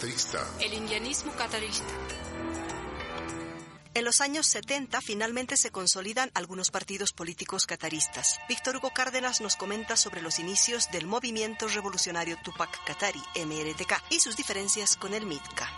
catarista. El indianismo catarista. En los años 70 finalmente se consolidan algunos partidos políticos cataristas. Víctor Hugo Cárdenas nos comenta sobre los inicios del movimiento revolucionario Tupac Katari, MRTK, y sus diferencias con el MITCA.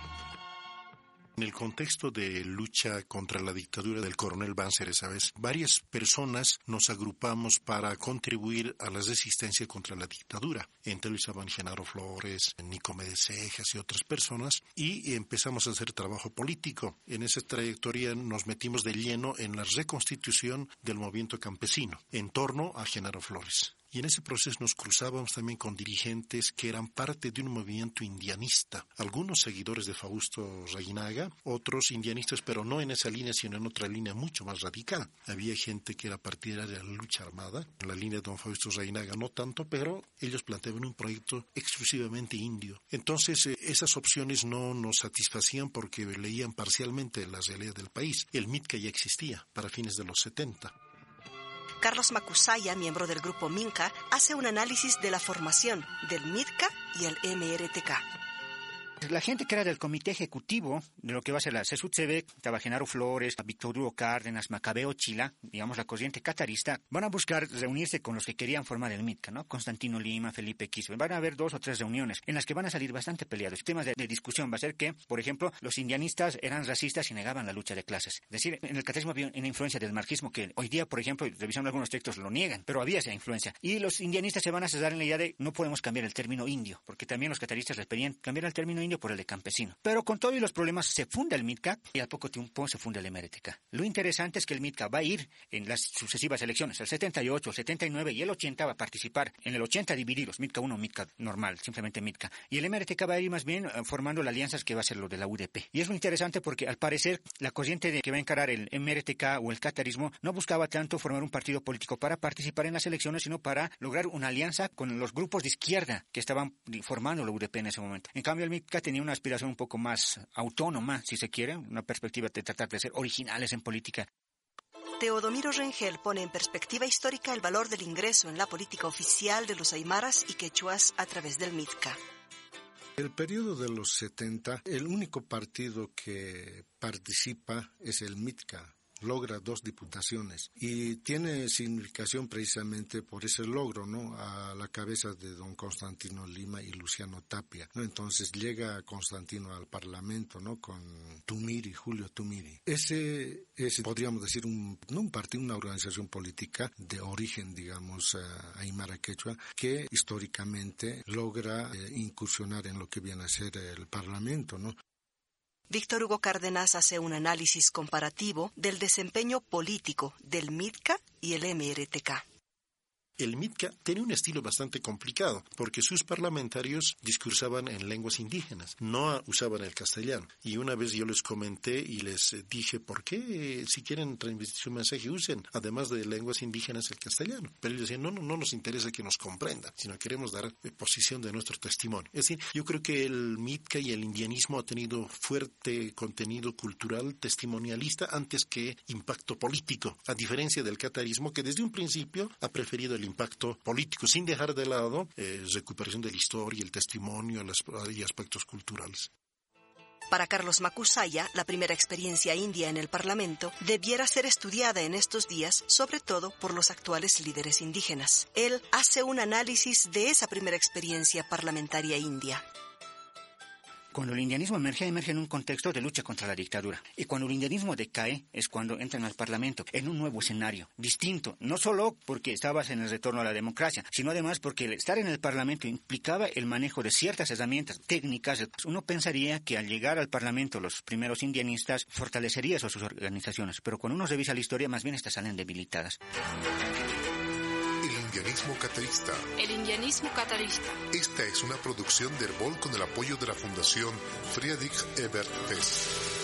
En el contexto de lucha contra la dictadura del coronel Banzer esa vez, varias personas nos agrupamos para contribuir a la resistencia contra la dictadura. Entre ellos estaban Genaro Flores, Nicomé Cejas y otras personas, y empezamos a hacer trabajo político. En esa trayectoria nos metimos de lleno en la reconstitución del movimiento campesino en torno a Genaro Flores. Y en ese proceso nos cruzábamos también con dirigentes que eran parte de un movimiento indianista, algunos seguidores de Fausto Reinaga, otros indianistas, pero no en esa línea, sino en otra línea mucho más radical. Había gente que era partidaria de la lucha armada, en la línea de don Fausto Reinaga no tanto, pero ellos planteaban un proyecto exclusivamente indio. Entonces, eh, esas opciones no nos satisfacían porque leían parcialmente la realidad del país. El MITCA ya existía para fines de los 70. Carlos Macusaya, miembro del grupo Minca, hace un análisis de la formación del MITCA y el MRTK. La gente que era del comité ejecutivo de lo que va a ser la CESUTCB, estaba Genaro Flores, Víctor Hugo Cárdenas, Macabeo Chila, digamos la corriente catarista, van a buscar reunirse con los que querían formar el MITCA, ¿no? Constantino Lima, Felipe Quispe. Van a haber dos o tres reuniones en las que van a salir bastante peleados. Temas de, de discusión va a ser que, por ejemplo, los indianistas eran racistas y negaban la lucha de clases. Es decir, en el catarismo había una influencia del marxismo que hoy día, por ejemplo, revisando algunos textos, lo niegan, pero había esa influencia. Y los indianistas se van a cesar en la idea de no podemos cambiar el término indio, porque también los cataristas les pedían cambiar el término indio por el de campesino. Pero con todos los problemas se funda el MITCA y al poco tiempo se funda el MRTK. Lo interesante es que el MITCA va a ir en las sucesivas elecciones, el 78, el 79 y el 80 va a participar. En el 80 divididos, MITCA 1, MITCA normal, simplemente MITCA. Y el MRTK va a ir más bien eh, formando las alianzas que va a ser lo de la UDP. Y es muy interesante porque al parecer la corriente de que va a encarar el MRTK o el catarismo no buscaba tanto formar un partido político para participar en las elecciones, sino para lograr una alianza con los grupos de izquierda que estaban formando la UDP en ese momento. En cambio, el MITCA tenía una aspiración un poco más autónoma, si se quiere, una perspectiva de tratar de ser originales en política. Teodomiro Rengel pone en perspectiva histórica el valor del ingreso en la política oficial de los aymaras y quechuas a través del MITCA. El periodo de los 70, el único partido que participa es el MITCA, logra dos diputaciones y tiene significación precisamente por ese logro, ¿no? A la cabeza de don Constantino Lima y Luciano Tapia, ¿no? Entonces llega Constantino al Parlamento, ¿no? Con Tumiri, Julio Tumiri. Ese es, podríamos decir, un, no un partido, una organización política de origen, digamos, uh, aymara quechua, que históricamente logra eh, incursionar en lo que viene a ser el Parlamento, ¿no? Víctor Hugo Cárdenas hace un análisis comparativo del desempeño político del MITCA y el MRTK. El MITCA tenía un estilo bastante complicado porque sus parlamentarios discursaban en lenguas indígenas, no usaban el castellano. Y una vez yo les comenté y les dije, ¿por qué si quieren transmitir su mensaje usen, además de lenguas indígenas, el castellano? Pero ellos decían, no, no, no nos interesa que nos comprendan, sino queremos dar posición de nuestro testimonio. Es decir, yo creo que el MITCA y el indianismo ha tenido fuerte contenido cultural testimonialista antes que impacto político, a diferencia del catarismo que desde un principio ha preferido el impacto político, sin dejar de lado eh, recuperación de la historia, el testimonio las, y aspectos culturales. Para Carlos Macusaya, la primera experiencia india en el Parlamento debiera ser estudiada en estos días, sobre todo por los actuales líderes indígenas. Él hace un análisis de esa primera experiencia parlamentaria india. Cuando el indianismo emerge, emerge en un contexto de lucha contra la dictadura. Y cuando el indianismo decae, es cuando entran al Parlamento, en un nuevo escenario, distinto. No solo porque estabas en el retorno a la democracia, sino además porque el estar en el Parlamento implicaba el manejo de ciertas herramientas técnicas. Uno pensaría que al llegar al Parlamento los primeros indianistas fortalecería sus organizaciones, pero cuando uno revisa la historia, más bien estas salen debilitadas. El indianismo catarista. El indianismo catarista. Esta es una producción de Herbol con el apoyo de la Fundación Friedrich Ebert Fest.